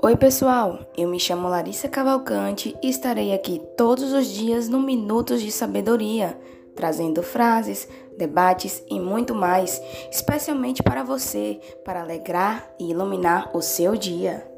Oi, pessoal! Eu me chamo Larissa Cavalcante e estarei aqui todos os dias no Minutos de Sabedoria, trazendo frases, debates e muito mais, especialmente para você, para alegrar e iluminar o seu dia.